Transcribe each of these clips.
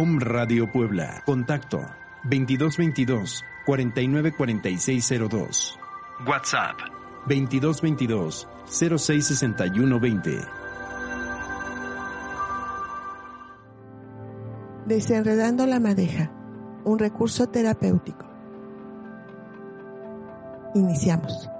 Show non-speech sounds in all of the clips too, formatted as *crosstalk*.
Om Radio Puebla. Contacto 2222 494602. WhatsApp 2222 066120. Desenredando la madeja, un recurso terapéutico. Iniciamos.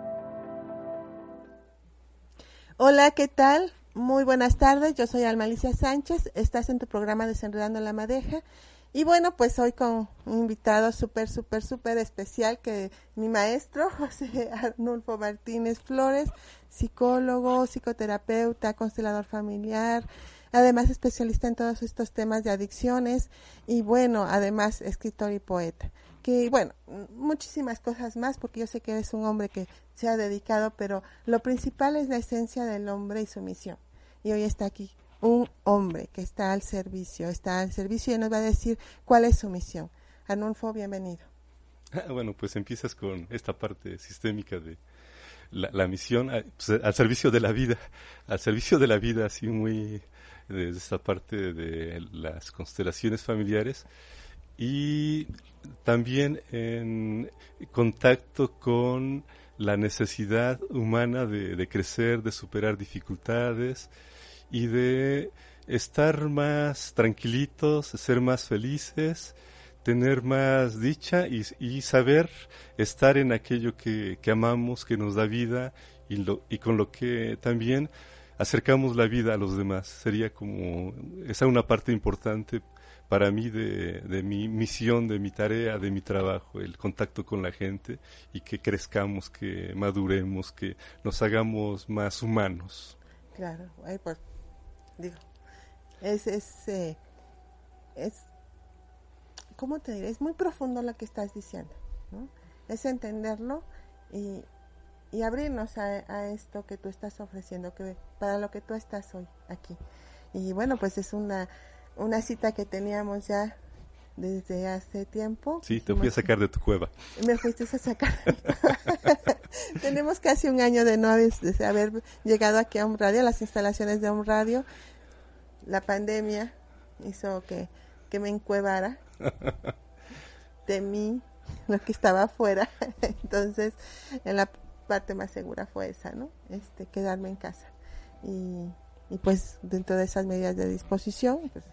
Hola, ¿qué tal? Muy buenas tardes, yo soy Almalicia Sánchez, estás en tu programa Desenredando la Madeja. Y bueno, pues hoy con un invitado súper, súper, súper especial que mi maestro, *laughs* José Arnulfo Martínez Flores, psicólogo, psicoterapeuta, constelador familiar, además especialista en todos estos temas de adicciones y bueno, además escritor y poeta que bueno, muchísimas cosas más, porque yo sé que eres un hombre que se ha dedicado, pero lo principal es la esencia del hombre y su misión. Y hoy está aquí un hombre que está al servicio, está al servicio y nos va a decir cuál es su misión. Arnulfo, bienvenido. Ah, bueno, pues empiezas con esta parte sistémica de la, misión pues, al servicio de la vida, al servicio de la vida, así muy desde esta parte de las constelaciones familiares y también en contacto con la necesidad humana de, crecer, de superar dificultades y de estar más tranquilitos, ser más felices, tener más dicha y, saber estar en aquello que, amamos, que nos da vida y, y con lo que también acercamos la vida a los demás. Sería como, esa una parte importante para mí de, mi misión, de mi tarea, de mi trabajo, el contacto con la gente y que crezcamos, que maduremos, que nos hagamos más humanos. Claro, pues, digo, es, es, eh, es, ¿cómo te diré? Es muy profundo lo que estás diciendo, ¿no? Es entenderlo y, y abrirnos a, a, esto que tú estás ofreciendo, que para lo que tú estás hoy aquí. Y bueno, pues es una una cita que teníamos ya desde hace tiempo. Sí, te fui a sacar de tu cueva. Me fuiste a sacar. *laughs* Tenemos casi un año de no haber, llegado aquí a un radio, a las instalaciones de un radio. La pandemia hizo que, que me encuevara. *laughs* Temí lo que estaba afuera. *laughs* Entonces, en la parte más segura fue esa, ¿no? Este, quedarme en casa. Y, y pues dentro de esas medidas de disposición, pues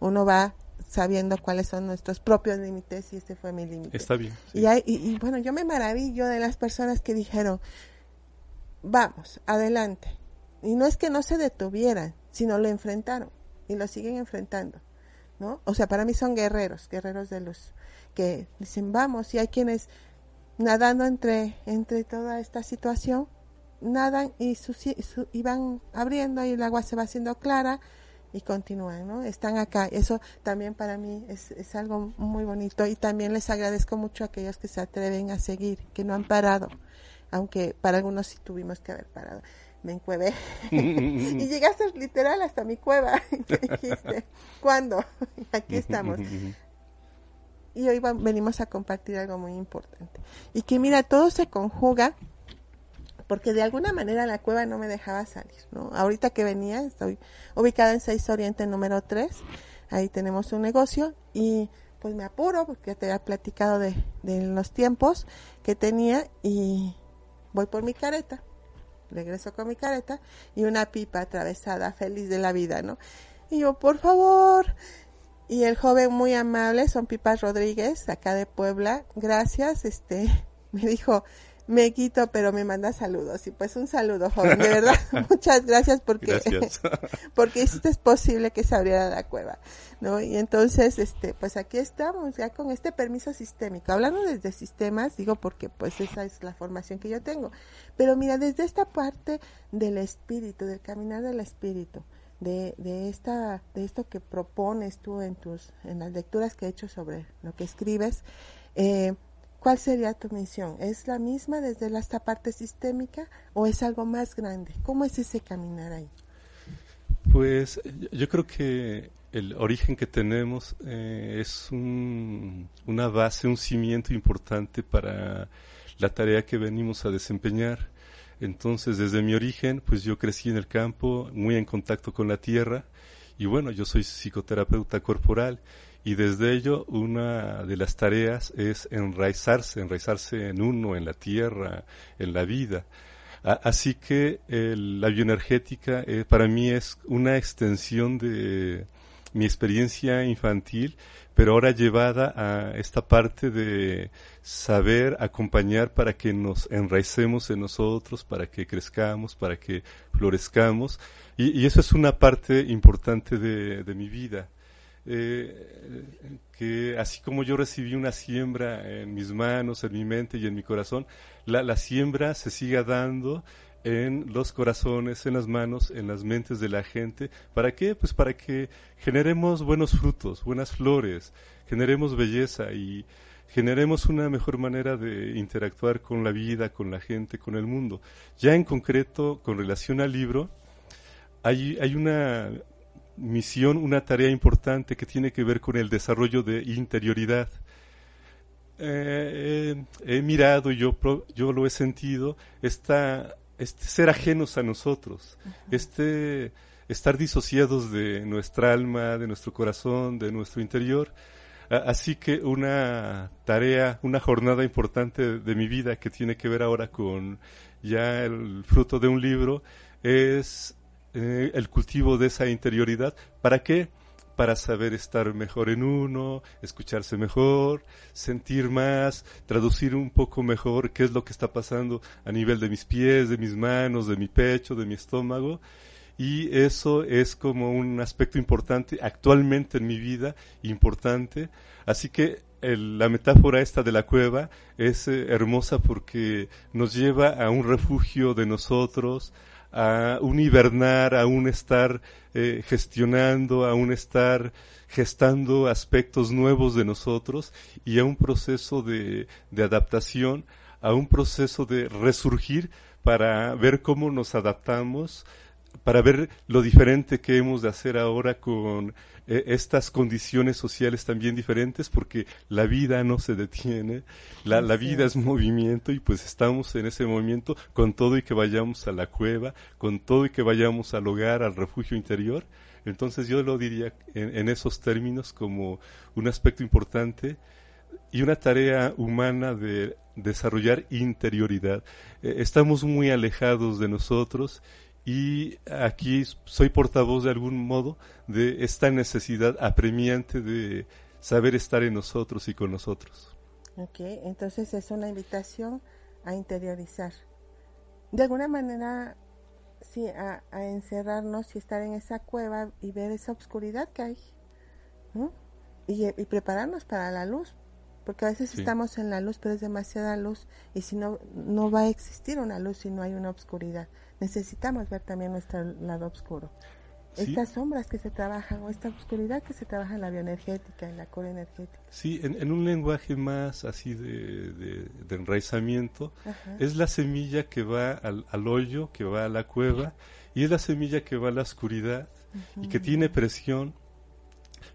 uno va sabiendo cuáles son nuestros propios límites y este fue mi límite. Está bien. Y, y, bueno, yo me maravillo de las personas que dijeron, vamos, adelante. Y no es que no se detuvieran, sino lo enfrentaron y lo siguen enfrentando, ¿no? O sea, para mí son guerreros, guerreros de luz, que dicen, vamos, y hay quienes nadando entre, entre toda esta situación, nadan y, y van abriendo y el agua se va haciendo clara y continúan, ¿no? Están acá. Eso también para mí es, es, algo muy bonito y también les agradezco mucho a aquellos que se atreven a seguir, que no han parado, aunque para algunos sí tuvimos que haber parado. Me encueve *laughs* y llegaste literal hasta mi cueva. *laughs* dijiste, ¿cuándo? *laughs* Aquí estamos. y hoy venimos a compartir algo muy importante. Y que mira, todo se conjuga porque de alguna manera la cueva no me dejaba salir, ¿no? Ahorita que venía, estoy ubicada en 6 Oriente número 3, ahí tenemos un negocio y pues me apuro porque te había platicado de, de los tiempos que tenía y voy por mi careta, regreso con mi careta y una pipa atravesada, feliz de la vida, ¿no? Y yo, por favor, y el joven muy amable, son Pipas Rodríguez, acá de Puebla, gracias, este, *laughs* me dijo, me quito, pero me manda saludos. Y pues un saludo, joven, de verdad. *laughs* *laughs* Muchas gracias porque, *laughs* porque esto es posible que se abriera la cueva, ¿no? Y entonces, este, pues aquí estamos, ya con este permiso sistémico. Hablando desde sistemas, digo porque pues esa es la formación que yo tengo. Pero mira, desde esta parte del espíritu, del caminar del espíritu, de, de, esta, de esto que propones tú en tus, en las lecturas que he hecho sobre lo que escribes, eh, ¿Cuál sería tu misión? ¿Es la misma desde esta parte sistémica o es algo más grande? ¿Cómo es ese caminar ahí? Pues yo creo que el origen que tenemos eh, es una base, un cimiento importante para la tarea que venimos a desempeñar. Entonces, desde mi origen, pues yo crecí en el campo, muy en contacto con la tierra, y bueno, yo soy psicoterapeuta corporal y desde ello una de las tareas es enraizarse, enraizarse en uno, en la tierra, en la vida. así que la bioenergética eh, para mí es una extensión de mi experiencia infantil, pero ahora llevada a esta parte de saber acompañar para que nos enraicemos en nosotros, para que crezcamos, para que florezcamos. Y, eso es una parte importante de mi vida eh, que así como yo recibí una siembra en mis manos, en mi mente y en mi corazón, la, la siembra se siga dando en los corazones, en las manos, en las mentes de la gente. ¿Para qué? Pues para que generemos buenos frutos, buenas flores, generemos belleza y generemos una mejor manera de interactuar con la vida, con la gente, con el mundo. Ya en concreto, con relación al libro, hay, hay una misión, una tarea importante que tiene que ver con el desarrollo de interioridad. Eh, he mirado y yo, yo lo he sentido, esta, este ser ajenos a nosotros, este estar disociados de nuestra alma, de nuestro corazón, de nuestro interior. Así que una tarea, una jornada importante de mi vida que tiene que ver ahora con ya el fruto de un libro es eh, el cultivo de esa interioridad. ¿Para qué? Para saber estar mejor en uno, escucharse mejor, sentir más, traducir un poco mejor qué es lo que está pasando a nivel de mis pies, de mis manos, de mi pecho, de mi estómago. Y eso es como un aspecto importante actualmente en mi vida, importante. Así que la metáfora esta de la cueva es eh, hermosa porque nos lleva a un refugio de nosotros, a un hibernar, a un estar eh, gestionando, a un estar gestando aspectos nuevos de nosotros y a un proceso de, de adaptación, a un proceso de resurgir para ver cómo nos adaptamos, para ver lo diferente que hemos de hacer ahora con eh, estas condiciones sociales también diferentes, porque la vida no se detiene, la, la vida es movimiento y pues estamos en ese movimiento con todo y que vayamos a la cueva, con todo y que vayamos al hogar, al refugio interior. Entonces yo lo diría en, en esos términos como un aspecto importante y una tarea humana de desarrollar interioridad. Eh, estamos muy alejados de nosotros y aquí soy portavoz de algún modo de esta necesidad apremiante de saber estar en nosotros y con nosotros. Ok, entonces es una invitación a interiorizar. De alguna manera, sí, a, encerrarnos y estar en esa cueva y ver esa oscuridad que hay. Y, prepararnos para la luz, porque a veces estamos en la luz, pero es demasiada luz y si no, no va a existir una luz si no hay una oscuridad necesitamos ver también nuestro lado oscuro. Estas sombras que se trabajan o esta oscuridad que se trabaja en la bioenergética, en la core energética. Sí, en, un lenguaje más así de, de, enraizamiento, es la semilla que va al, hoyo, que va a la cueva, y es la semilla que va a la oscuridad y que tiene presión,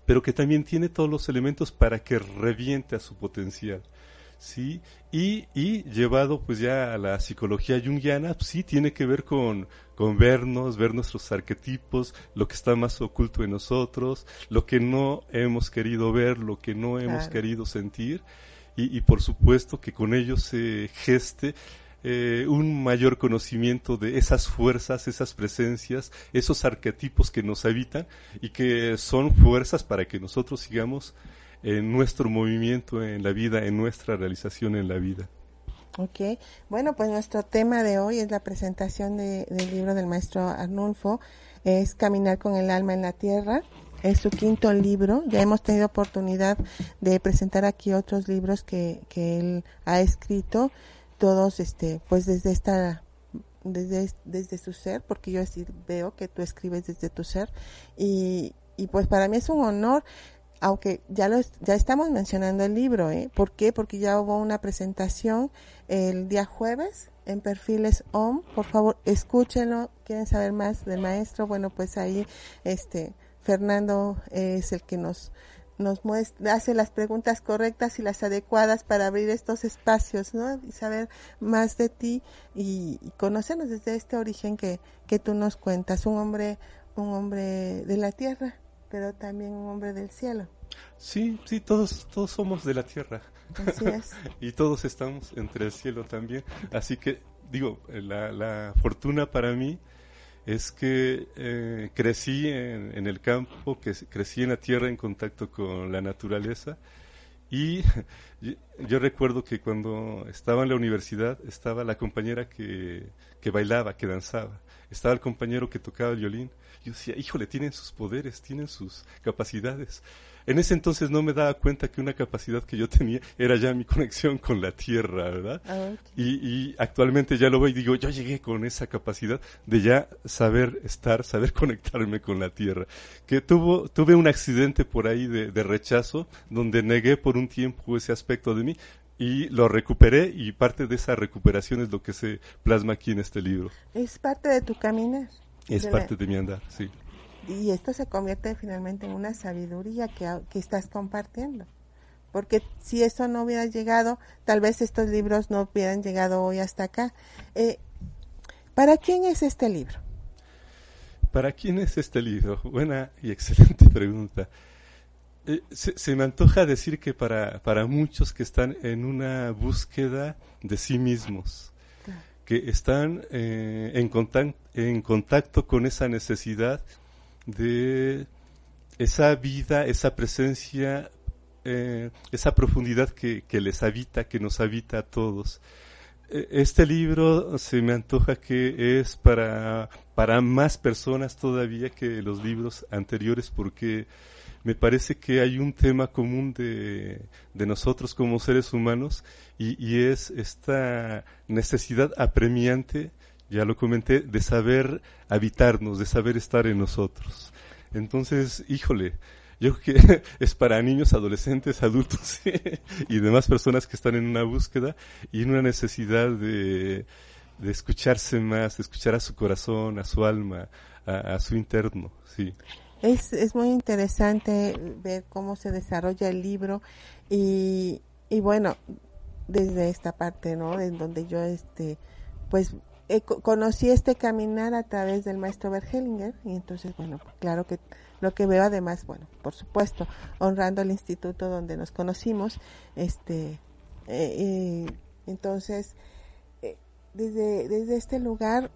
pero que también tiene todos los elementos para que reviente a su potencial. ¿Sí? Y, y llevado pues ya a la psicología junguiana, pues, sí tiene que ver con, con vernos, ver nuestros arquetipos, lo que está más oculto en nosotros, lo que no hemos querido ver, lo que no hemos querido sentir, y, y, por supuesto que con ello se geste eh, un mayor conocimiento de esas fuerzas, esas presencias, esos arquetipos que nos habitan y que son fuerzas para que nosotros sigamos en nuestro movimiento en la vida, en nuestra realización en la vida. Ok, bueno, pues nuestro tema de hoy es la presentación de, del libro del maestro Arnulfo, es Caminar con el alma en la tierra. Es su quinto libro. Ya hemos tenido oportunidad de presentar aquí otros libros que, que él ha escrito, todos, este, pues desde esta desde, desde su ser, porque yo veo que tú escribes desde tu ser y, y pues para mí es un honor aunque ya lo ya estamos mencionando el libro, ¿eh? ¿Por qué? Porque ya hubo una presentación el día jueves en Perfiles OM. Por favor, escúchenlo. ¿Quieren saber más del maestro? Bueno, pues ahí este Fernando es el que nos nos muestra, hace las preguntas correctas y las adecuadas para abrir estos espacios, ¿no? Y saber más de ti y, y conocernos desde este origen que, que tú nos cuentas. Un hombre, un hombre de la tierra, pero también un hombre del cielo. Sí, sí, todos, todos somos de la tierra. Así es. *laughs* y todos estamos entre el cielo también. Así que, digo, la, la fortuna para mí es que eh, crecí en, en, el campo, que crecí en la tierra en contacto con la naturaleza. Y *laughs* yo, yo recuerdo que cuando estaba en la universidad estaba la compañera que, que bailaba, que danzaba, estaba el compañero que tocaba el violín. Yo decía, híjole, tienen sus poderes, tienen sus capacidades. En ese entonces no me daba cuenta que una capacidad que yo tenía era ya mi conexión con la tierra, ¿verdad? Ah. Y, y actualmente ya lo veo y digo, yo llegué con esa capacidad de ya saber estar, saber *laughs* conectarme con la tierra. Que tuvo, tuve un accidente por ahí de, de rechazo donde negué por un tiempo ese aspecto de mí, y lo recuperé y parte de esa recuperación es lo que se plasma aquí en este libro. Es parte de tu caminar. Es de parte la- de mi andar, sí. y esto se convierte finalmente en una sabiduría que, que estás compartiendo. Porque si eso no hubiera llegado, tal vez estos libros no hubieran llegado hoy hasta acá. Eh, ¿Para quién es este libro? ¿Para quién es este libro? *laughs* Buena y excelente *laughs* pregunta. Eh, se, se, me antoja decir que para, para muchos que están en una búsqueda de sí mismos. Que están eh, en, contact, en contacto con esa necesidad de esa vida, esa presencia, eh, esa profundidad que, que, les habita, que nos habita a todos. Eh, Este libro se me antoja que es para, para más personas todavía que los libros anteriores porque me parece que hay un tema común de, de nosotros como seres humanos y, y, es esta necesidad apremiante, ya lo comenté, de saber habitarnos, de saber estar en nosotros. Entonces, híjole, yo creo que *laughs* es para niños, adolescentes, adultos *laughs* y demás personas que están en una búsqueda y en una necesidad de, de escucharse más, de escuchar a su corazón, a su alma, a, a su interno, sí. Es, es muy interesante ver cómo se desarrolla el libro y, y bueno, desde esta parte, ¿no? En donde yo, este, pues, eh, conocí este caminar a través del maestro Bergelinger y entonces, bueno, claro que lo que veo además, bueno, por supuesto, honrando el instituto donde nos conocimos, este, eh, entonces, eh, desde, desde este lugar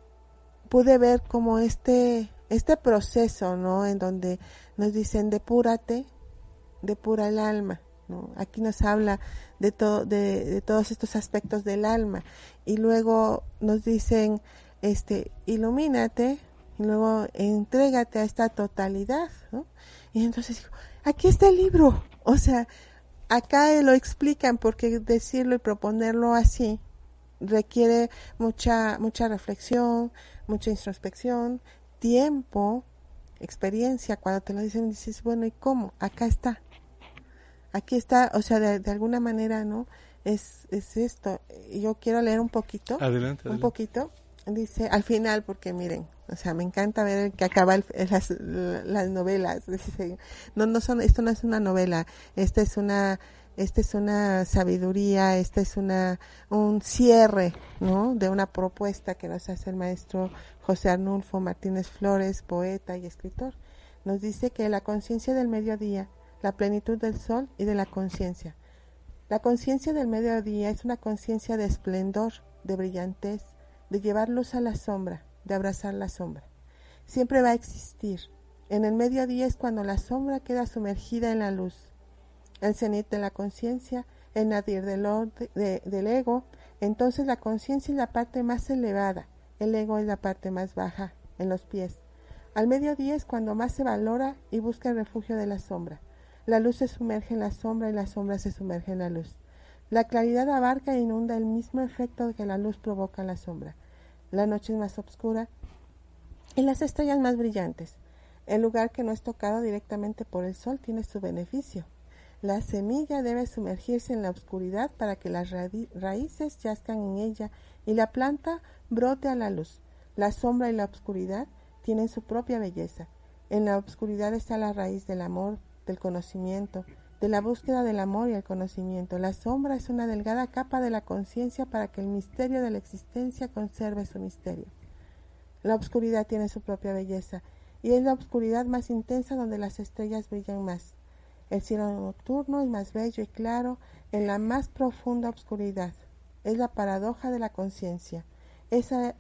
pude ver como este, este proceso, ¿no? En donde nos dicen depúrate, depura el alma, ¿no? Aquí nos habla de todo, de, de, todos estos aspectos del alma y luego nos dicen, este, ilumínate y luego entrégate a esta totalidad, ¿no? Y entonces digo, aquí está el libro, o sea, acá lo explican porque decirlo y proponerlo así requiere mucha mucha reflexión, mucha introspección, tiempo, experiencia. Cuando te lo dicen dices, bueno, ¿y cómo? Acá está. Aquí está, o sea, de, de alguna manera, ¿no? Es, es esto. Yo quiero leer un poquito. Adelante. Un adelante. poquito. Dice, al final, porque miren, o sea, me encanta ver que acaba el, las, las novelas. Dice, no, no son, esto no es una novela, esta es una, esta es una sabiduría, esta es una, un cierre, ¿no? De una propuesta que nos hace el maestro José Arnulfo Martínez Flores, poeta y escritor. Nos dice que la conciencia del mediodía, la plenitud del sol y de la conciencia. La conciencia del mediodía es una conciencia de esplendor, de brillantez, de llevar luz a la sombra, de abrazar la sombra. Siempre va a existir. En el mediodía es cuando la sombra queda sumergida en la luz. El cenit de la conciencia, el nadir del, de, del ego, Entonces la conciencia es la parte más elevada, el ego es la parte más baja, en los pies. Al mediodía es cuando más se valora y busca el refugio de la sombra. La luz se sumerge en la sombra y la sombra se sumerge en la luz. La claridad abarca e inunda el mismo efecto que la luz provoca en la sombra. La noche es más oscura y las estrellas más brillantes. El lugar que no es tocado directamente por el sol tiene su beneficio. La semilla debe sumergirse en la oscuridad para que las raíces yazcan en ella y la planta brote a la luz. La sombra y la oscuridad tienen su propia belleza. En la oscuridad está la raíz del amor, del conocimiento, de la búsqueda del amor y el conocimiento. La sombra es una delgada capa de la conciencia para que el misterio de la existencia conserve su misterio. La oscuridad tiene su propia belleza y es la oscuridad más intensa donde las estrellas brillan más. El cielo nocturno es más bello y claro en la más profunda oscuridad. Es la paradoja de la conciencia. Esa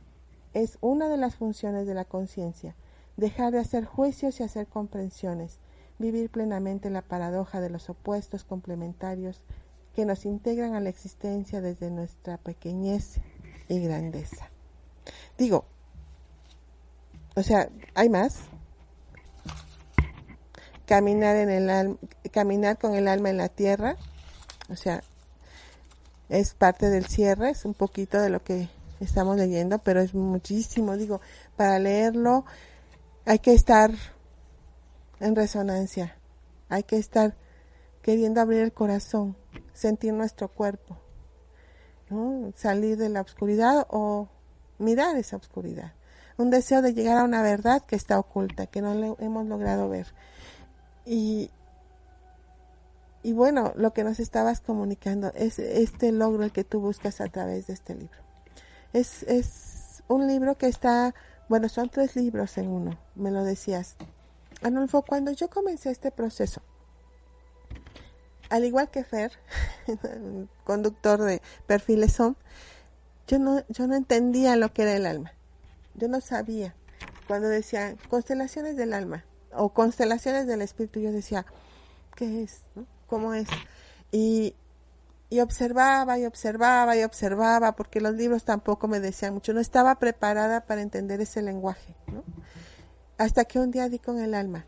es una de las funciones de la conciencia, dejar de hacer juicios y hacer comprensiones, vivir plenamente la paradoja de los opuestos complementarios que nos integran a la existencia desde nuestra pequeñez y grandeza. Digo, o sea, hay más, caminar en el caminar con el alma en la tierra, o sea, es parte del cierre, es un poquito de lo que estamos leyendo, pero es muchísimo, digo, para leerlo hay que estar en resonancia, hay que estar queriendo abrir el corazón, sentir nuestro cuerpo, salir de la oscuridad o mirar esa oscuridad. Un deseo de llegar a una verdad que está oculta, que no hemos logrado ver. Y, y bueno, lo que nos estabas comunicando es este logro el que tú buscas a través de este libro. Es, es un libro que está, bueno, son tres libros en uno, me lo decías. Anulfo, cuando yo comencé este proceso, al igual que Fer, *laughs* conductor de perfiles son, yo no, yo no entendía lo que era el alma. Yo no sabía. Cuando decían constelaciones del alma, o constelaciones del espíritu, yo decía, ¿qué es? ¿Cómo es? Y, y observaba y observaba y observaba, porque los libros tampoco me decían mucho, no estaba preparada para entender ese lenguaje, ¿no? Hasta que un día di con el alma.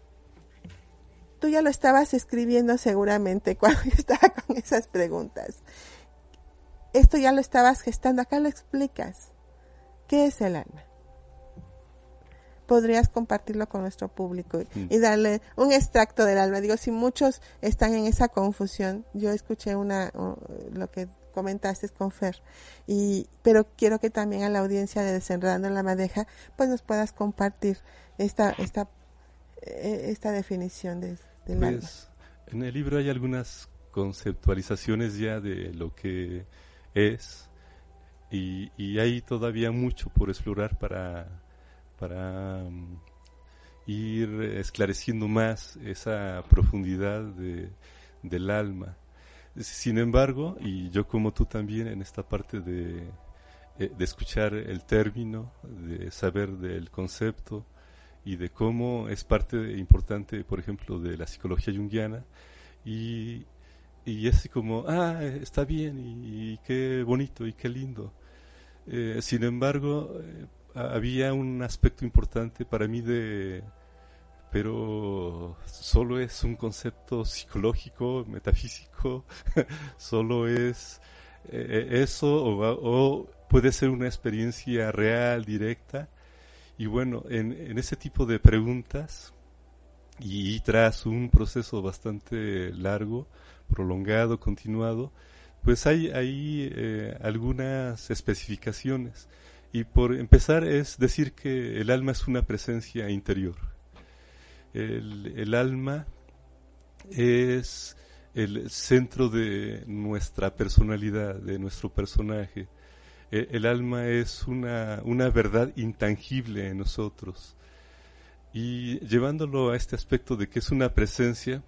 Tú ya lo estabas escribiendo seguramente *laughs* cuando yo estaba con esas preguntas. Esto ya lo estabas gestando, acá lo explicas. ¿Qué es el alma? Podrías compartirlo con nuestro público mm. y, darle un extracto del alma. Digo, si muchos están en esa confusión, yo escuché una, lo que comentaste con Fer, y, pero quiero que también a la audiencia de Desenredando la Madeja, pues nos puedas compartir esta, esta, e, esta definición de, del pues, alma. En el libro hay algunas conceptualizaciones ya de lo que es y, y hay todavía mucho por explorar para para mm, ir esclareciendo más esa profundidad de, del alma. Sin embargo, y yo como tú también en esta parte de, eh, de escuchar el término, de saber del concepto y de cómo es parte importante, por ejemplo, de la psicología junguiana, y, y es como, ah, está bien, y, qué bonito, y qué lindo. Eh, sin embargo, eh, había un aspecto importante para mí de pero solo es un concepto psicológico, metafísico, *laughs* solo es eh, eso o, puede ser una experiencia real, directa. Y bueno, en, en ese tipo de preguntas y, tras un proceso bastante largo, prolongado, continuado, pues hay, hay eh, algunas especificaciones y por empezar es decir que el alma es una presencia interior. El, alma es el centro de nuestra personalidad, de nuestro personaje. E, el, alma es una, una verdad intangible en nosotros. Y llevándolo a este aspecto de que es una presencia,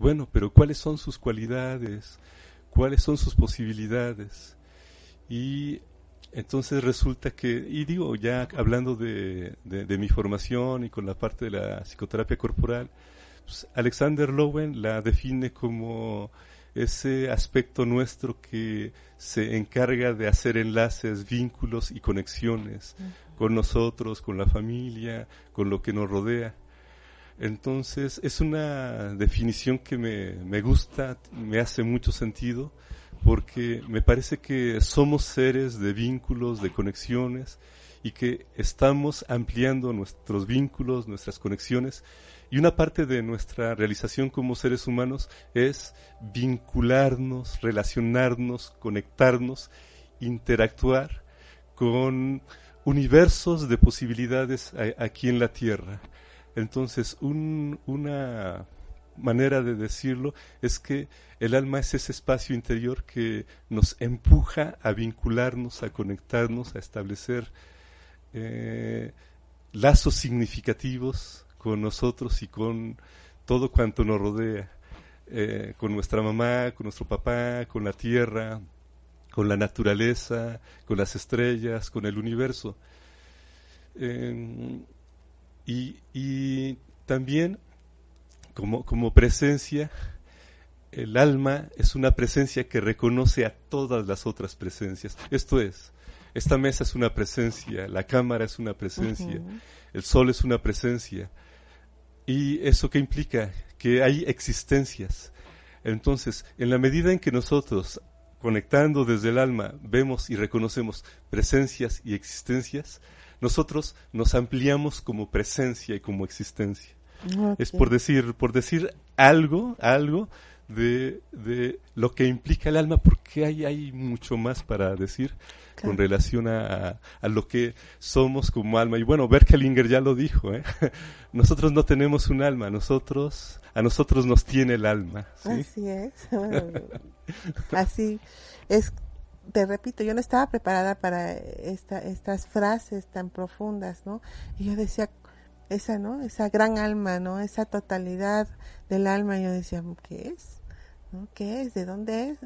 bueno, pero ¿cuáles son sus cualidades? ¿Cuáles son sus posibilidades? Y entonces resulta que, y digo, ya hablando de, de, mi formación y con la parte de la psicoterapia corporal, pues Alexander Lowen la define como ese aspecto nuestro que se encarga de hacer enlaces, vínculos y conexiones con nosotros, con la familia, con lo que nos rodea. Entonces es una definición que me, me gusta, me hace mucho sentido, porque me parece que somos seres de vínculos, de conexiones, y que estamos ampliando nuestros vínculos, nuestras conexiones, y una parte de nuestra realización como seres humanos es vincularnos, relacionarnos, conectarnos, interactuar con universos de posibilidades aquí en la Tierra. Entonces, una manera de decirlo es que el alma es ese espacio interior que nos empuja a vincularnos, a conectarnos, a establecer eh, lazos significativos con nosotros y con todo cuanto nos rodea, eh, con nuestra mamá, con nuestro papá, con la tierra, con la naturaleza, con las estrellas, con el universo. Em, y, también como, como presencia, el alma es una presencia que reconoce a todas las otras presencias. Esto es, esta mesa es una presencia, la cámara es una presencia, el sol es una presencia, ¿Y eso qué implica? Que hay existencias. Entonces, en la medida en que nosotros, conectando desde el alma, vemos y reconocemos presencias y existencias, nosotros nos ampliamos como presencia y como existencia. Es por decir, por decir algo, algo de, de, lo que implica el alma, porque hay, hay mucho más para decir con relación a, a, lo que somos como alma. Y bueno, Berkelinger ya lo dijo, ¿eh? *laughs* nosotros no tenemos un alma, nosotros, a nosotros nos tiene el alma. Así es. *laughs* *laughs* Así es. Te repito, yo no estaba preparada para esta, estas frases tan profundas, ¿no? Y yo decía, esa, ¿no? Esa gran alma, ¿no? Esa totalidad del alma, yo decía, ¿qué es? ¿No? ¿Qué es? ¿De dónde es?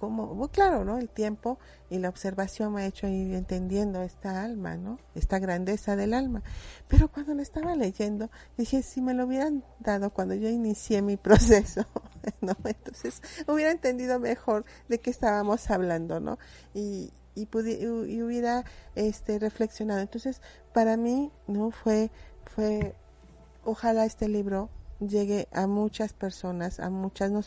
como, claro, ¿no? El tiempo y la observación me ha hecho ir entendiendo esta alma, ¿no? Esta grandeza del alma. Pero cuando lo estaba leyendo, dije, si me lo hubieran dado cuando yo inicié mi *laughs* proceso, *laughs* ¿no? Entonces hubiera entendido mejor de qué estábamos hablando, ¿no? Y, y, y hubiera este, reflexionado. Entonces, para mí, ¿no? Fue, fue, ojalá este libro llegue a muchas personas, a muchas, no,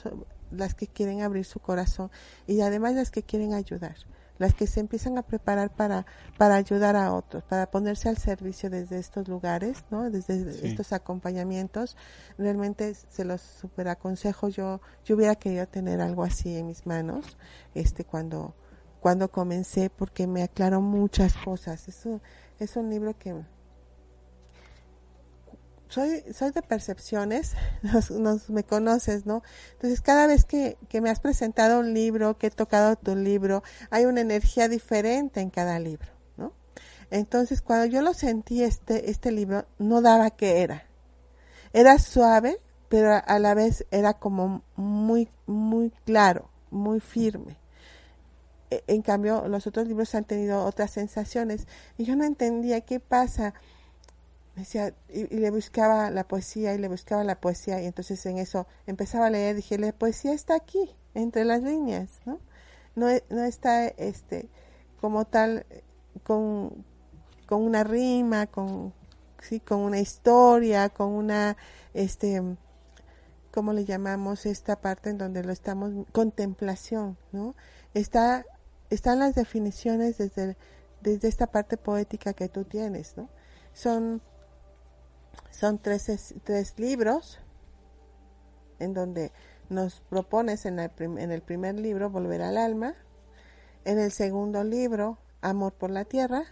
las que quieren abrir su corazón y además las que quieren ayudar, las que se empiezan a preparar para, para ayudar a otros, para ponerse al servicio desde estos lugares, ¿no? Desde estos acompañamientos. Realmente se los super aconsejo. Yo, yo hubiera querido tener algo así en mis manos, este, cuando, cuando comencé, porque me aclaró muchas cosas. Eso es un libro que, soy, soy de percepciones, *laughs* nos, me conoces, ¿no? Entonces, cada vez que, que me has presentado un libro, que he tocado tu libro, hay una energía diferente en cada libro, ¿no? Entonces, cuando yo lo sentí, este, este libro, no daba que era. Era suave, pero a la vez era como muy, muy claro, muy firme. E, en cambio, los otros libros han tenido otras sensaciones y yo no entendía qué pasa decía, y, le buscaba la poesía y le buscaba la poesía y entonces en eso empezaba a leer, dije, la poesía está aquí, entre las líneas, ¿no? No, e, no está este como tal con, con una rima, con, sí, con una historia, con una, este, ¿cómo le llamamos esta parte en donde lo estamos? Contemplación, ¿no? Está, están las definiciones desde, desde esta parte poética que tú tienes, ¿no? Son son tres, tres libros en donde nos propones en el, en el primer libro volver al alma, en el segundo libro amor por la tierra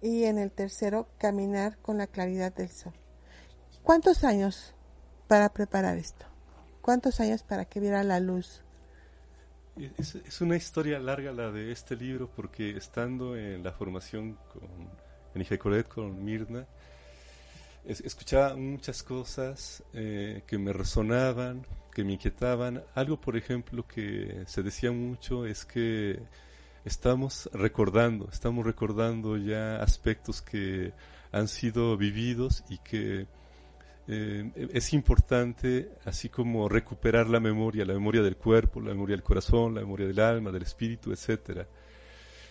y en el tercero caminar con la claridad del sol. ¿Cuántos años para preparar esto? ¿Cuántos años para que viera la luz? Es, una historia larga la de este libro porque estando en la formación con, en Ijecoret con Mirna, escuchaba muchas cosas eh, que me resonaban, que me inquietaban. Algo, por ejemplo, que se decía mucho es que estamos recordando, estamos recordando ya aspectos que han sido vividos y que eh, es importante así como recuperar la memoria, la memoria del cuerpo, la memoria del corazón, la memoria del alma, del espíritu, etcétera.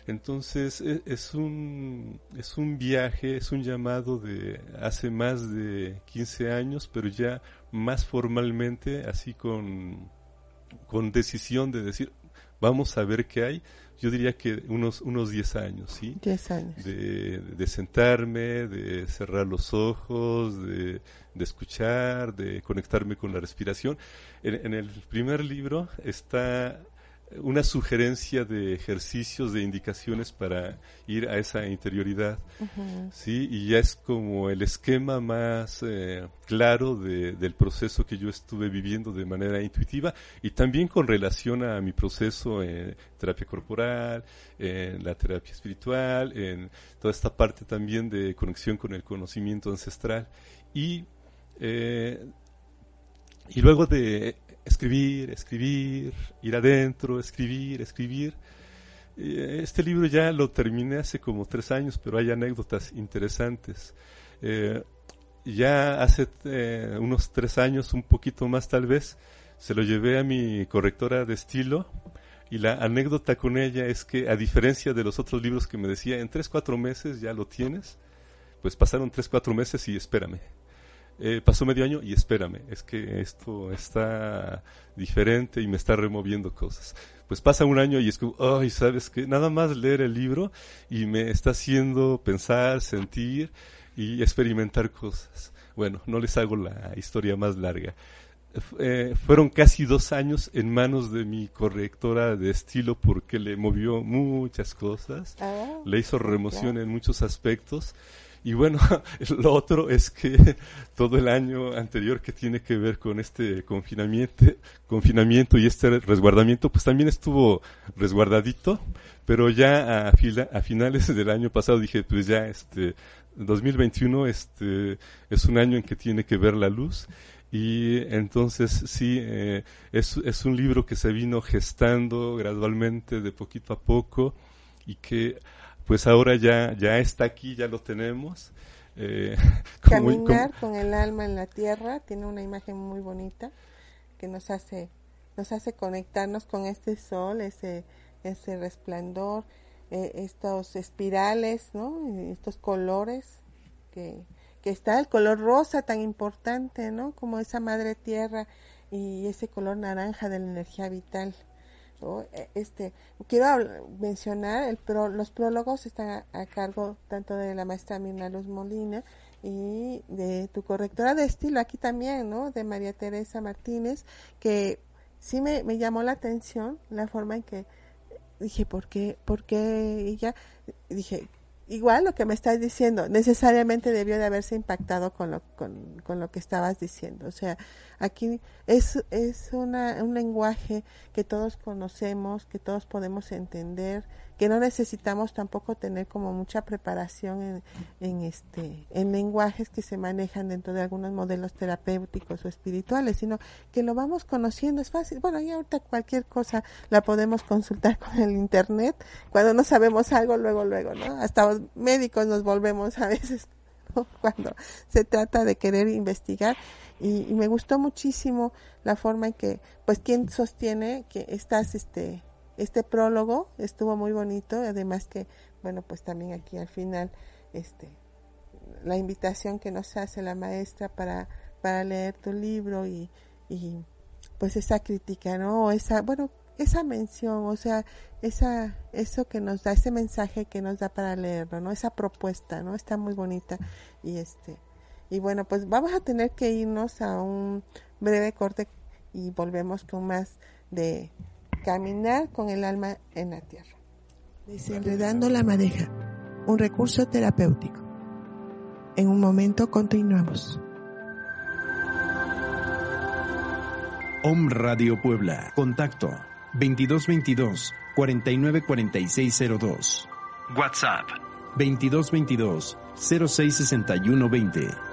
Entonces e, es un, es un viaje, es un llamado de hace más de 15 años, pero ya más formalmente, así con, con decisión de decir, vamos a ver qué hay, yo diría que unos, unos 10 años, ¿sí? 10 años. De, de, sentarme, de cerrar los ojos, de, de, escuchar, de conectarme con la respiración. En, en el primer libro está una sugerencia de ejercicios, de indicaciones para ir a esa interioridad, ¿sí? Y ya es como el esquema más eh, claro de, del proceso que yo estuve viviendo de manera intuitiva y también con relación a mi proceso en terapia corporal, en la terapia espiritual, en toda esta parte también de conexión con el conocimiento ancestral y eh, y luego de escribir, escribir, ir adentro, escribir, escribir. Este libro ya lo terminé hace como tres años, pero hay anécdotas interesantes. Eh, ya hace eh, unos tres años, un poquito más tal vez, se lo llevé a mi correctora de estilo y la anécdota con ella es que a diferencia de los otros libros que me decía, en tres, cuatro meses ya lo tienes, pues pasaron tres, cuatro meses y espérame eh, pasó medio año y espérame, es que esto está diferente y me está removiendo cosas. Pues pasa un año y es como, ay, ¿sabes que Nada más leer el libro y me está haciendo pensar, sentir y experimentar cosas. Bueno, no les hago la historia más larga. Eh, fueron casi dos años en manos de mi correctora de estilo porque le movió muchas cosas, ah, le hizo remoción en muchos aspectos y bueno, *laughs* lo otro es que todo el año anterior que tiene que ver con este confinamiento, confinamiento y este resguardamiento, pues también estuvo resguardadito, pero ya a, finales del año pasado dije, pues ya este 2021 este es un año en que tiene que ver la luz. Y entonces sí, eh, es, es un libro que se vino gestando gradualmente de poquito a poco y que pues ahora ya, ya está aquí, ya lo tenemos. Eh, *laughs* Caminar con el alma en la tierra tiene una imagen muy bonita que nos hace, nos hace conectarnos con este sol, ese, ese resplandor, eh, estos espirales, ¿no? estos colores que, que está el color rosa tan importante, ¿no? Como esa madre tierra y ese color naranja de la energía vital. E, este, quiero mencionar, el los prólogos están a, cargo tanto de la maestra Mirna Luz Molina y de tu correctora de estilo aquí también, ¿no? De María Teresa Martínez, que sí me, me llamó la atención la forma en que dije, ¿por qué? ¿Por qué ella? Dije, igual lo que me estás diciendo, necesariamente debió de haberse impactado con lo, con, con lo que estabas diciendo. O sea, aquí es, es una, un lenguaje que todos conocemos, que todos podemos entender, que no necesitamos tampoco tener como mucha preparación en, en, este en lenguajes que se manejan dentro de algunos modelos terapéuticos o espirituales sino que lo vamos conociendo. Es fácil. Bueno y ahorita cualquier cosa la podemos consultar *laughs* con el internet. Cuando no sabemos algo luego luego no hasta los médicos nos volvemos a veces *laughs* cuando se trata de querer investigar. Y, y me gustó muchísimo la forma en que pues quien sostiene que estás este este prólogo estuvo muy bonito, además que, bueno, pues también aquí al final, este, la invitación que nos hace la maestra para, para leer tu libro y, y pues esa crítica, ¿no? Esa, bueno, esa mención, o sea, esa, eso que nos da, ese mensaje que nos da para leerlo, ¿no? Esa propuesta, ¿no? Está muy bonita y este, y bueno, pues vamos a tener que irnos a un breve corte y volvemos con más de Caminar con el alma en la tierra. Desenredando la madeja, un recurso terapéutico. En un momento continuamos. Om Radio Puebla. Contacto 2222 494602. WhatsApp 2222 066120.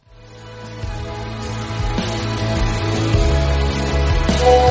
Thank you.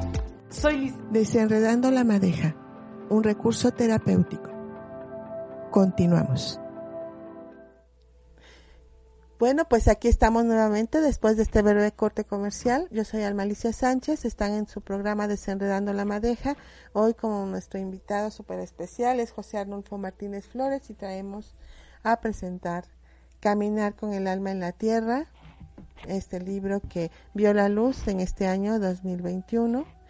Soy Desenredando la madeja, un recurso terapéutico. Continuamos. Bueno, pues aquí estamos nuevamente después de este breve corte comercial. Yo soy Almalicia Sánchez, están en su programa Desenredando la Madeja. Hoy como nuestro invitado súper especial es José Arnulfo Martínez Flores y traemos a presentar Caminar con el alma en la tierra, este libro que vio la luz en este año 2021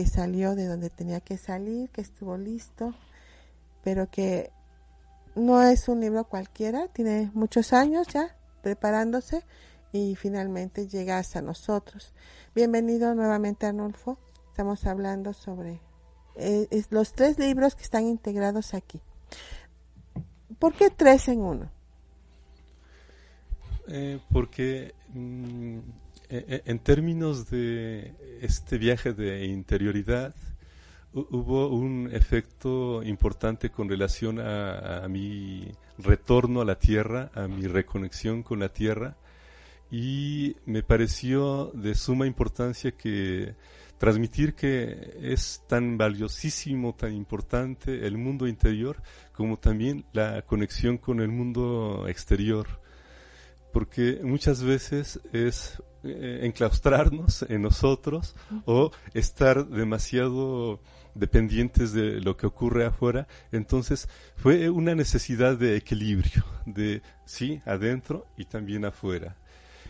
que salió de donde tenía que salir, que estuvo listo, pero que no es un libro cualquiera, tiene muchos años ya preparándose y finalmente llega hasta nosotros. Bienvenido nuevamente Arnulfo, estamos hablando sobre eh, los tres libros que están integrados aquí. ¿Por qué tres en uno? Eh, porque mm, en términos de este viaje de interioridad, hubo un efecto importante con relación a, mi retorno a la tierra, a mi reconexión con la tierra, y me pareció de suma importancia que transmitir que es tan valiosísimo, tan importante el mundo interior, como también la conexión con el mundo exterior porque muchas veces es eh, enclaustrarnos en nosotros o estar demasiado dependientes de lo que ocurre afuera. Entonces fue una necesidad de equilibrio, de sí, adentro y también afuera.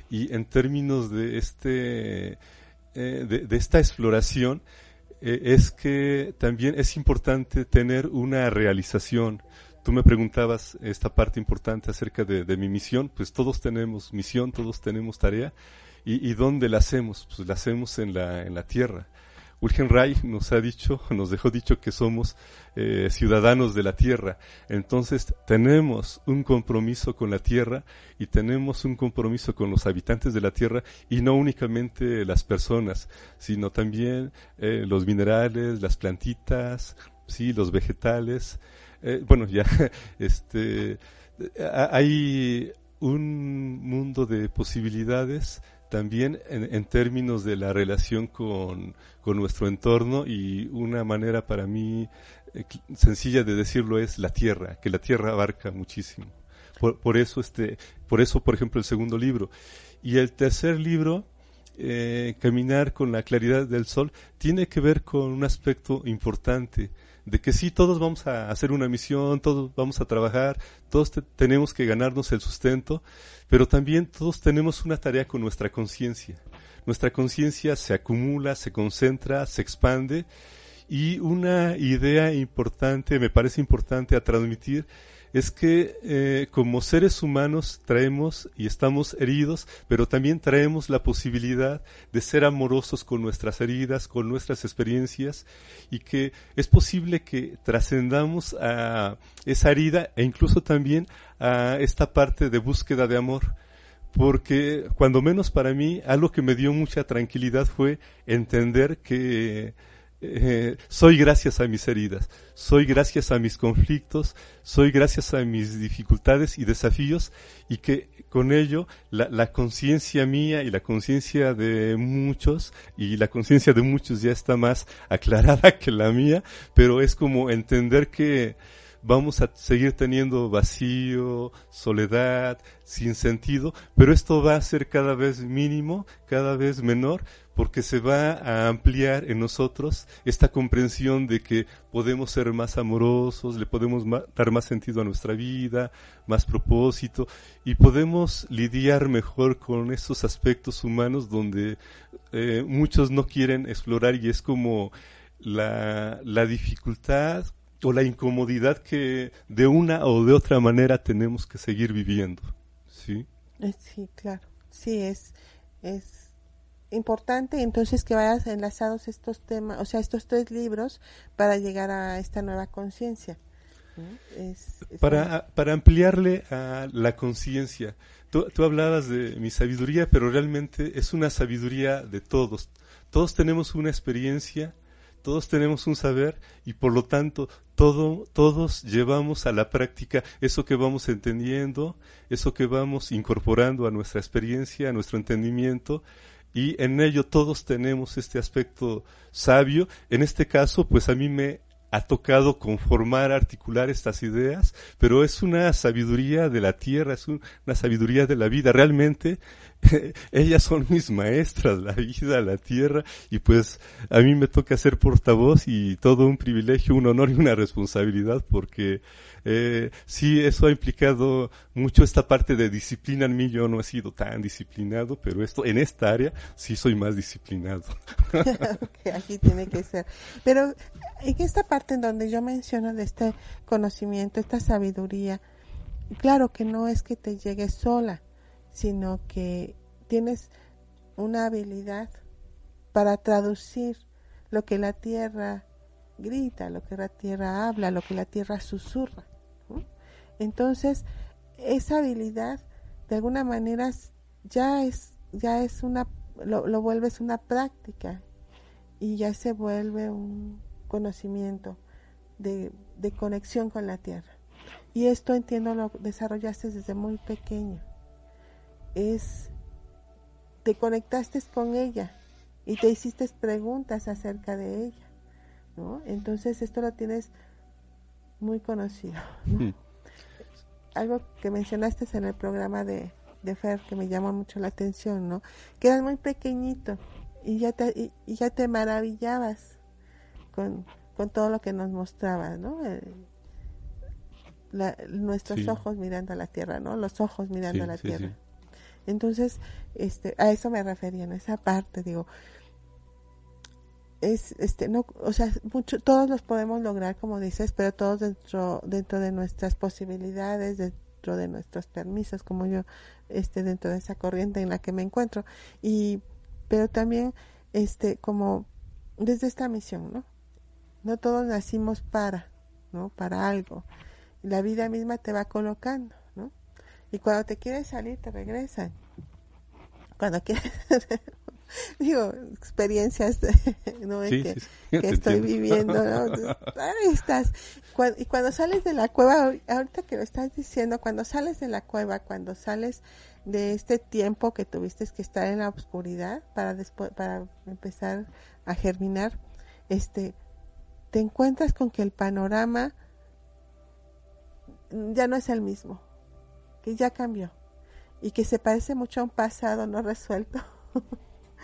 Y en términos de este eh, de, esta exploración eh, es que también es importante tener una realización Tú me preguntabas esta parte importante acerca de, mi misión, pues todos tenemos misión, todos tenemos tarea, y, dónde la hacemos, pues la hacemos en la, en la tierra. Wilhelm Reich nos ha dicho, *laughs* nos dejó dicho que somos eh, ciudadanos de la tierra. Entonces tenemos un compromiso con la tierra y tenemos un compromiso con los habitantes de la tierra y no únicamente las personas, sino también eh, los minerales, las plantitas, sí, los vegetales. Eh, bueno, ya, *laughs* este, hay un mundo de posibilidades también en, términos de la relación con, nuestro entorno y una manera para mí eh, sencilla de decirlo es la tierra, que la tierra abarca muchísimo. Por, eso este, por eso por ejemplo el segundo libro y el tercer libro eh, caminar con la claridad del sol tiene que ver con un aspecto importante de que sí, todos vamos a hacer una misión, todos vamos a trabajar, todos tenemos que ganarnos el sustento, pero también todos tenemos una tarea con nuestra conciencia. nuestra conciencia se acumula, se concentra, se expande y una idea importante, me parece importante a transmitir, es que eh, como seres humanos traemos y estamos heridos, pero también traemos la posibilidad de ser amorosos con nuestras heridas, con nuestras experiencias, y que es posible que trascendamos a esa herida e incluso también a esta parte de búsqueda de amor. Porque cuando menos para mí algo que me dio mucha tranquilidad fue entender que eh, soy gracias a mis heridas, soy gracias a mis conflictos, soy gracias a mis dificultades y desafíos y que con ello la, la conciencia mía y la conciencia de muchos y la conciencia de muchos ya está más aclarada *laughs* que la mía, pero es como entender que vamos a seguir teniendo vacío, soledad, sin sentido, pero esto va a ser cada vez mínimo, cada vez menor, porque se va a ampliar en nosotros esta comprensión de que podemos ser más amorosos, le podemos dar más sentido a nuestra vida, más propósito, y podemos lidiar mejor con esos aspectos humanos donde eh, muchos no quieren explorar y es como la, la dificultad o la incomodidad que de una o de otra manera tenemos que seguir viviendo. ¿Sí? Eh, sí, claro. Sí, es, es importante entonces que vayas enlazados estos temas, o sea, estos tres libros para llegar a esta nueva conciencia. para, para ampliarle a la conciencia, tú, tú hablabas de mi sabiduría, pero realmente es una sabiduría de todos. Todos tenemos una experiencia todos tenemos un saber y por lo tanto todo, todos llevamos a la práctica eso que vamos entendiendo, eso que vamos incorporando a nuestra experiencia, a nuestro entendimiento y en ello todos tenemos este aspecto sabio. En este caso, pues a mí me ha tocado conformar, articular estas ideas, pero es una sabiduría de la tierra, es una sabiduría de la vida. Realmente *laughs* ellas son mis maestras, la vida, la tierra, y pues a mí me toca ser portavoz y todo un privilegio, un honor y una responsabilidad porque eh, sí, eso ha implicado mucho esta parte de disciplina en mí. Yo no he sido tan disciplinado, pero esto en esta área sí soy más disciplinado. *laughs* aquí tiene que ser. Pero en esta parte en donde yo menciono de este conocimiento, esta sabiduría, claro que no es que te llegue sola, sino que tienes una habilidad para traducir lo que la tierra grita, lo que la tierra habla, lo que la tierra susurra. Entonces, esa habilidad de alguna manera ya es, ya es una, lo, lo vuelves una práctica y ya se vuelve un conocimiento de, de conexión con la tierra. Y esto entiendo lo desarrollaste desde muy pequeño. Es, te conectaste con ella y te hiciste preguntas acerca de ella. ¿no? Entonces esto lo tienes muy conocido. ¿no? Algo que mencionaste en el programa de, de Fer que me llama mucho la atención, ¿no? Que eras muy pequeñito y ya te, y, ya te maravillabas con, con, todo lo que nos mostraba, ¿no? la, nuestros ojos mirando a la tierra, ¿no? Los ojos mirando a la tierra. Entonces, este, a eso me refería, en esa parte, digo, es este no o sea mucho todos los podemos lograr como dices pero todos dentro dentro de nuestras posibilidades dentro de nuestros permisos como yo este dentro de esa corriente en la que me encuentro. Y pero también este como desde esta misión no no todos nacimos para no para algo. La vida misma te va colocando no y cuando te quieres salir te regresan. Cuando quieres *laughs* *laughs* digo, experiencias *laughs* ¿no? que, estoy viviendo. *laughs* Ahí estás. y cuando sales de la cueva, ahorita que lo estás diciendo, cuando sales de la cueva, cuando sales de este tiempo que tuviste que estar en la oscuridad para después, para empezar a germinar, este, te encuentras con que el panorama ya no es el mismo, que ya cambió y que se parece mucho a un pasado no resuelto.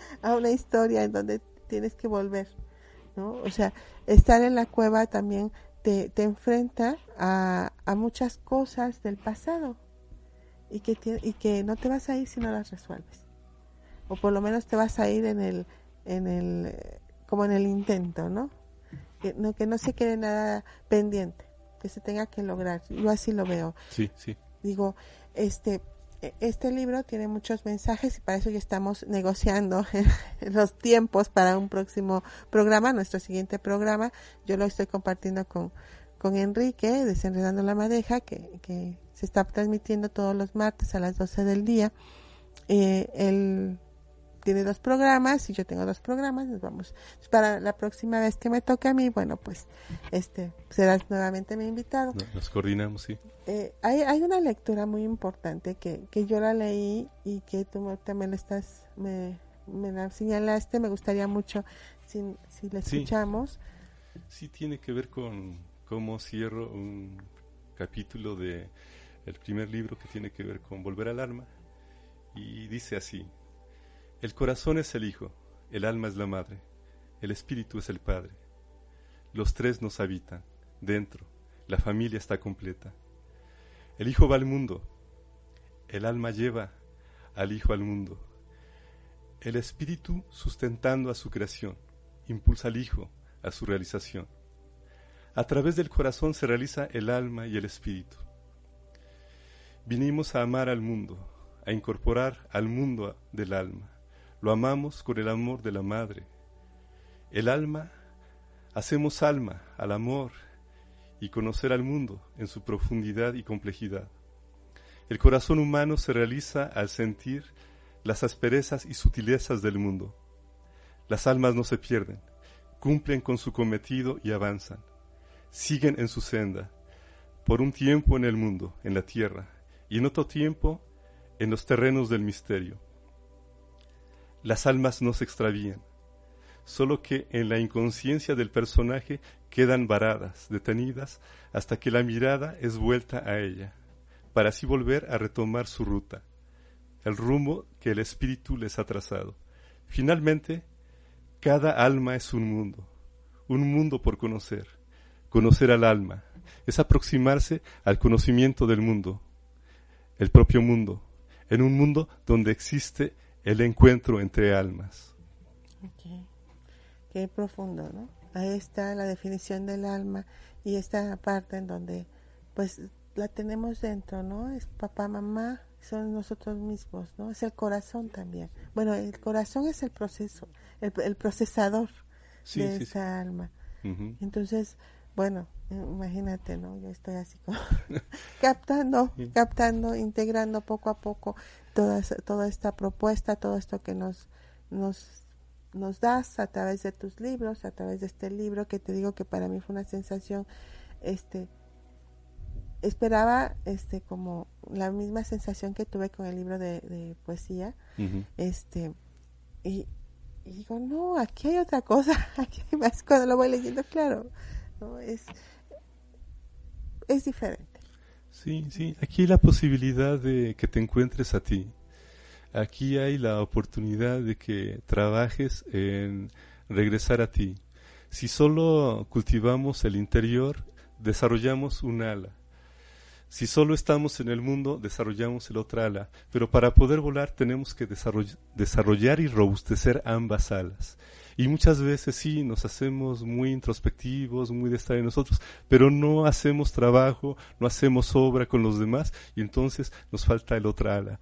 *laughs* a una historia en donde tienes que volver, ¿no? O sea, estar en la cueva también te, te enfrenta a, a, muchas cosas del pasado y que, y que no te vas a ir si no las resuelves. o por lo menos te vas a ir en el, en el, como en el intento, ¿no? Que no, que no se quede nada pendiente, que se tenga que lograr. Yo así lo veo. Sí, sí. Digo, este, este libro tiene muchos mensajes y para eso ya estamos negociando *laughs* los tiempos para un próximo programa, nuestro siguiente programa. Yo lo estoy compartiendo con, con Enrique, Desenredando la Madeja, que, que se está transmitiendo todos los martes a las 12 del día. Eh, él tiene dos programas y yo tengo dos programas, nos vamos. Para la próxima vez que me toque a mí, bueno, pues este serás nuevamente mi invitado. Nos coordinamos, sí. Eh, hay, hay una lectura muy importante que, que yo la leí y que tú también estás, me, me la señalaste, me gustaría mucho si, si la escuchamos. Sí, tiene que ver con cómo cierro un capítulo de el primer libro que tiene que ver con volver al alma y dice así, el corazón es el hijo, el alma es la madre, el espíritu es el padre. Los tres nos habitan, dentro, la familia está completa. El hijo va al mundo, el alma lleva al hijo al mundo. El espíritu, sustentando a su creación, impulsa al hijo a su realización. A través del corazón se realiza el alma y el espíritu. Vinimos a amar al mundo, a incorporar al mundo del alma lo amamos con el amor de la madre. El alma, hacemos alma al amor y conocer al mundo en su profundidad y complejidad. El corazón humano se realiza al sentir las asperezas y sutilezas del mundo. Las almas no se pierden, cumplen con su cometido y avanzan. Siguen en su senda, por un tiempo en el mundo, en la tierra, y en otro tiempo en los terrenos del misterio las almas no se extravían, solo que en la inconsciencia del personaje quedan varadas, detenidas, hasta que la mirada es vuelta a ella, para así volver a retomar su ruta, el rumbo que el espíritu les ha trazado. Finalmente, cada alma es un mundo, un mundo por conocer. Conocer al alma es aproximarse al conocimiento del mundo, el propio mundo, en un mundo donde existe el encuentro entre almas. Qué profundo, ¿no? Ahí está la definición del alma y esta parte en donde pues la tenemos dentro, ¿no? Es papá, mamá, son nosotros mismos, ¿no? Es el corazón también. Bueno, el corazón es el proceso, el, procesador de esa alma. Entonces, bueno, imagínate, ¿no? Yo estoy así como *laughs* captando, captando, integrando poco a poco toda, toda esta propuesta, todo esto que nos, nos, nos das a través de tus libros, a través de este libro que te digo que para mí fue una sensación, este, esperaba este como la misma sensación que tuve con el libro de, poesía, este, y, y digo, no, aquí hay otra cosa, *laughs* aquí hay más, cuando lo voy leyendo, claro, ¿no? Es, es diferente. Sí, sí, aquí hay la posibilidad de que te encuentres a ti. Aquí hay la oportunidad de que trabajes en regresar a ti. Si solo cultivamos el interior, desarrollamos un ala. Si solo estamos en el mundo, desarrollamos el otro ala. Pero para poder volar tenemos que desarrollar y robustecer ambas alas. Y muchas veces sí, nos hacemos muy introspectivos, muy de estar en nosotros, pero no hacemos trabajo, no hacemos obra con los demás y entonces nos falta el otro ala.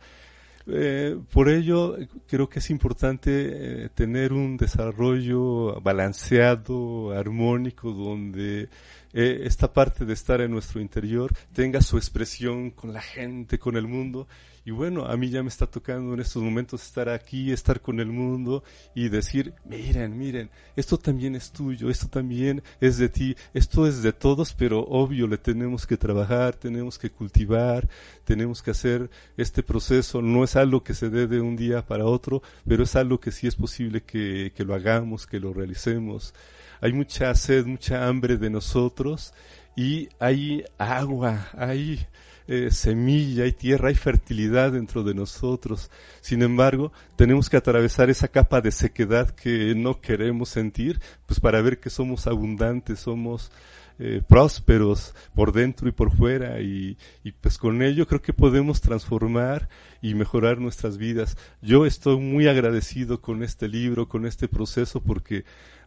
Eh, por ello, creo que es importante eh, tener un desarrollo balanceado, armónico, donde eh, esta parte de estar en nuestro interior tenga su expresión con la gente, con el mundo, y bueno, a mí ya me está tocando en estos momentos estar aquí, estar con el mundo y decir, miren, miren, esto también es tuyo, esto también es de ti, esto es de todos, pero obvio le tenemos que trabajar, tenemos que cultivar, tenemos que hacer este proceso. No es algo que se dé de un día para otro, pero es algo que sí es posible que, que lo hagamos, que lo realicemos. Hay mucha sed, mucha hambre de nosotros y hay agua, hay eh, semilla, hay tierra, hay fertilidad dentro de nosotros. Sin embargo, tenemos que atravesar esa capa de sequedad que no queremos sentir, pues para ver que somos abundantes, somos eh, prósperos por dentro y por fuera y, y, pues con ello creo que podemos transformar y mejorar nuestras vidas. Yo estoy muy agradecido con este libro, con este proceso porque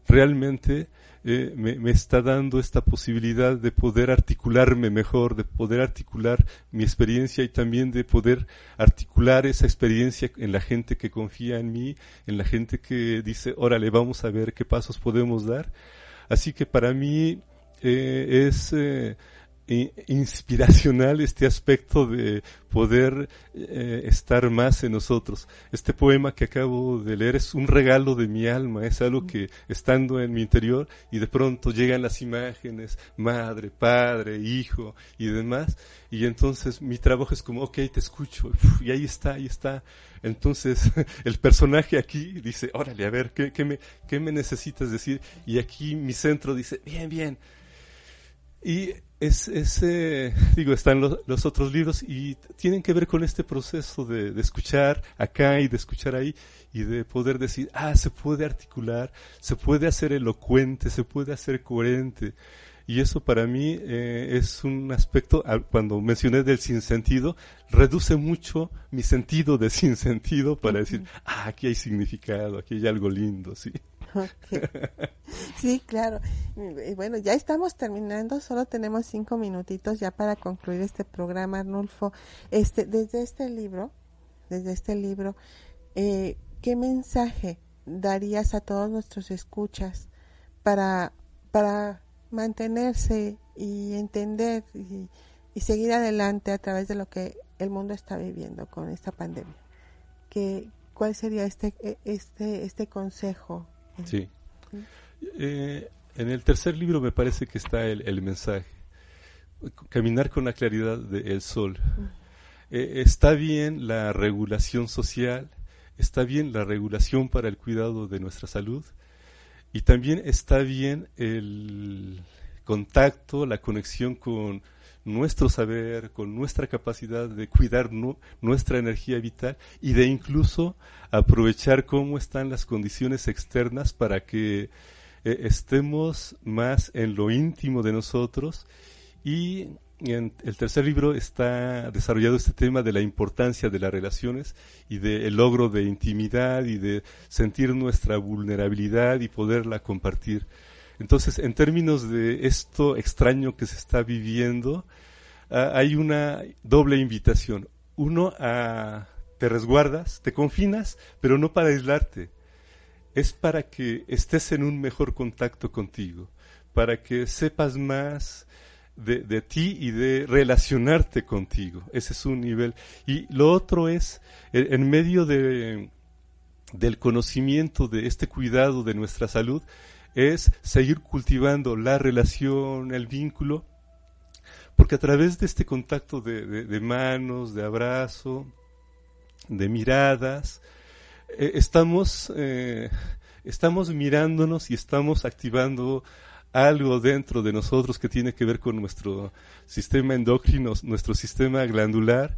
realmente eh, me, me, está dando esta posibilidad de poder articularme mejor, de poder articular mi experiencia y también de poder articular esa experiencia en la gente que confía en mí, en la gente que dice, órale, vamos a ver qué pasos podemos dar. Así que para mí eh, es eh, inspiracional este aspecto de poder eh, estar más en nosotros. Este poema que acabo de leer es un regalo de mi alma, es algo que estando en mi interior y de pronto llegan las imágenes, madre, padre, hijo y demás, y entonces mi trabajo es como, ok, te escucho, y ahí está, ahí está. Entonces *laughs* el personaje aquí dice, órale, a ver, ¿qué, qué, me, qué me necesitas decir? Y aquí mi centro dice, bien, bien. Y es, ese *laughs* digo, están los, los, otros libros y tienen que ver con este proceso de, de, escuchar acá y de escuchar ahí y de poder decir, ah, se puede articular, se puede hacer elocuente, se puede hacer coherente. Y eso para mí eh, es un aspecto, cuando mencioné del sinsentido, reduce mucho mi sentido de *laughs* sinsentido para decir, ah, aquí hay significado, aquí hay algo lindo, sí. *laughs* Sí, claro. Bueno, ya estamos terminando, solo tenemos cinco minutitos ya para concluir este programa, Arnulfo. Este, desde este libro, desde este libro, eh, ¿qué mensaje darías a todos nuestros escuchas para, para mantenerse y entender y, y seguir adelante a través de lo que el mundo está viviendo con esta pandemia? ¿Qué, ¿Cuál sería este, este, este consejo Sí. Eh, en el tercer libro me parece que está el, el mensaje. Caminar con la claridad del sol. Eh, está bien la regulación social, está bien la regulación para el cuidado de nuestra salud y también está bien el contacto, la conexión con nuestro saber, con nuestra capacidad de cuidar nuestra energía vital y de incluso aprovechar cómo están las condiciones externas para que eh, estemos más en lo íntimo de nosotros y en el tercer libro está desarrollado este tema de la importancia de las relaciones y del logro de intimidad y de sentir nuestra vulnerabilidad y poderla compartir. Entonces, en términos de esto extraño que se está viviendo, uh, hay una doble invitación. Uno, a, te resguardas, te confinas, pero no para aislarte. Es para que estés en un mejor contacto contigo, para que sepas más de, de ti y de relacionarte contigo. Ese es un nivel. Y lo otro es, en medio de, del conocimiento de este cuidado de nuestra salud, es seguir cultivando la relación, el vínculo, porque a través de este contacto de, de, manos, de abrazo, de miradas, eh, estamos, eh, estamos mirándonos y estamos activando algo dentro de nosotros que tiene que ver con nuestro sistema endocrino, nuestro sistema glandular,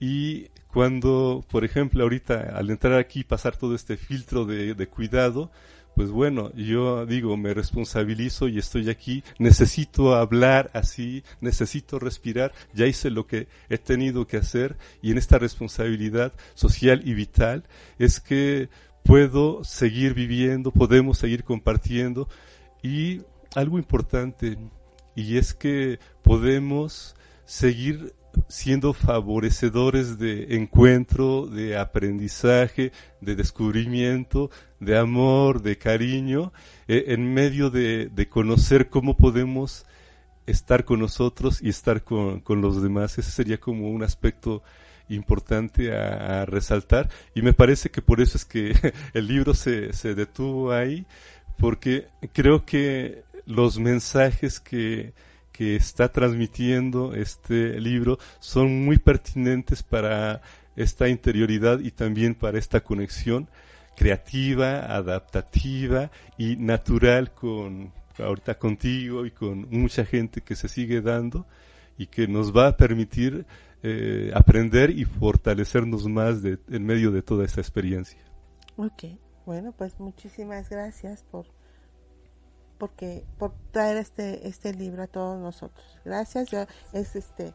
y cuando, por ejemplo, ahorita al entrar aquí pasar todo este filtro de, de cuidado, pues bueno, yo digo, me responsabilizo y estoy aquí, necesito hablar así, necesito respirar, ya hice lo que he tenido que hacer y en esta responsabilidad social y vital es que puedo seguir viviendo, podemos seguir compartiendo y algo importante y es que podemos seguir siendo favorecedores de encuentro, de aprendizaje, de descubrimiento, de amor, de cariño, eh, en medio de, de, conocer cómo podemos estar con nosotros y estar con, con, los demás. Ese sería como un aspecto importante a, a, resaltar y me parece que por eso es que *laughs* el libro se, se detuvo ahí, porque creo que los mensajes que, que está transmitiendo este libro son muy pertinentes para esta interioridad y también para esta conexión creativa, adaptativa y natural con ahorita contigo y con mucha gente que se sigue dando y que nos va a permitir eh, aprender y fortalecernos más de, en medio de toda esta experiencia. Ok, bueno, pues muchísimas gracias por porque por traer este este libro a todos nosotros. Gracias, yo, es este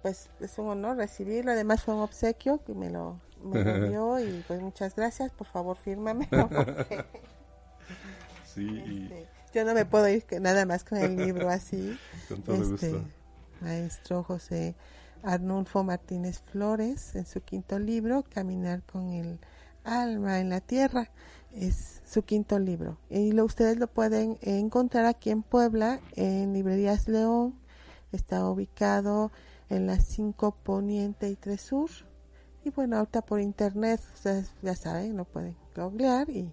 pues es un honor recibirlo, además fue un obsequio que me lo, me lo *laughs* dio y pues muchas gracias, por favor fírmame. *laughs* sí, este, yo no me puedo ir nada más con el libro así. *laughs* Con todo este, gusto. Maestro José Arnulfo Martínez Flores en su quinto libro, Caminar con el alma en la tierra, es su quinto libro. Y lo, ustedes lo pueden encontrar aquí en Puebla, en Librerías León, está ubicado en las 5 Poniente y 3 Sur. Y bueno, ahorita por internet, ustedes ya saben, lo pueden googlear y,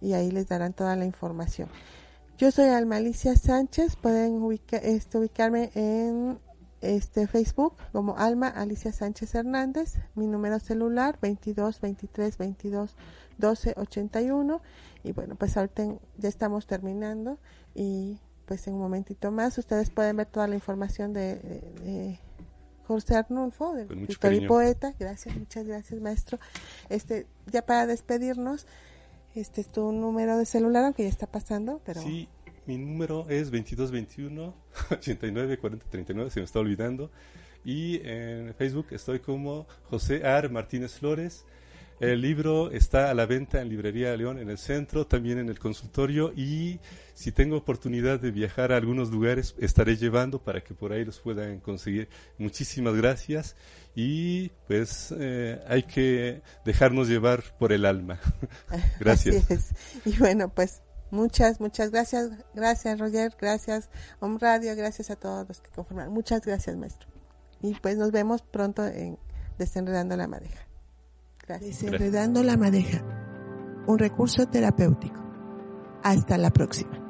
y ahí les darán toda la información. Yo soy Alma Alicia Sánchez, pueden este, ubicarme en este Facebook como Alma Alicia Sánchez Hernández, mi número celular 22 23 22 12 81 y bueno, pues ahorita ya estamos terminando y pues en un momentito más ustedes pueden ver toda la información de, José Arnulfo, del escritor y poeta. Gracias, muchas gracias, maestro. Este, ya para despedirnos, este es tu número de celular, aunque ya está pasando, pero... Sí, mi número es 2221 89 40 39, se me está olvidando. Y en Facebook estoy como José Ar Martínez Flores. El libro está a la venta en Librería León en el centro, también en el consultorio y si tengo oportunidad de viajar a algunos lugares estaré llevando para que por ahí los puedan conseguir. Muchísimas gracias y pues eh, hay que dejarnos llevar por el alma. *laughs* gracias. Y bueno, pues muchas, muchas gracias. Gracias Roger, gracias Om Radio, gracias a todos los que conforman. Muchas gracias maestro. Y pues nos vemos pronto en Desenredando la Madeja. Desenredando la madeja, un recurso terapéutico. Hasta la próxima.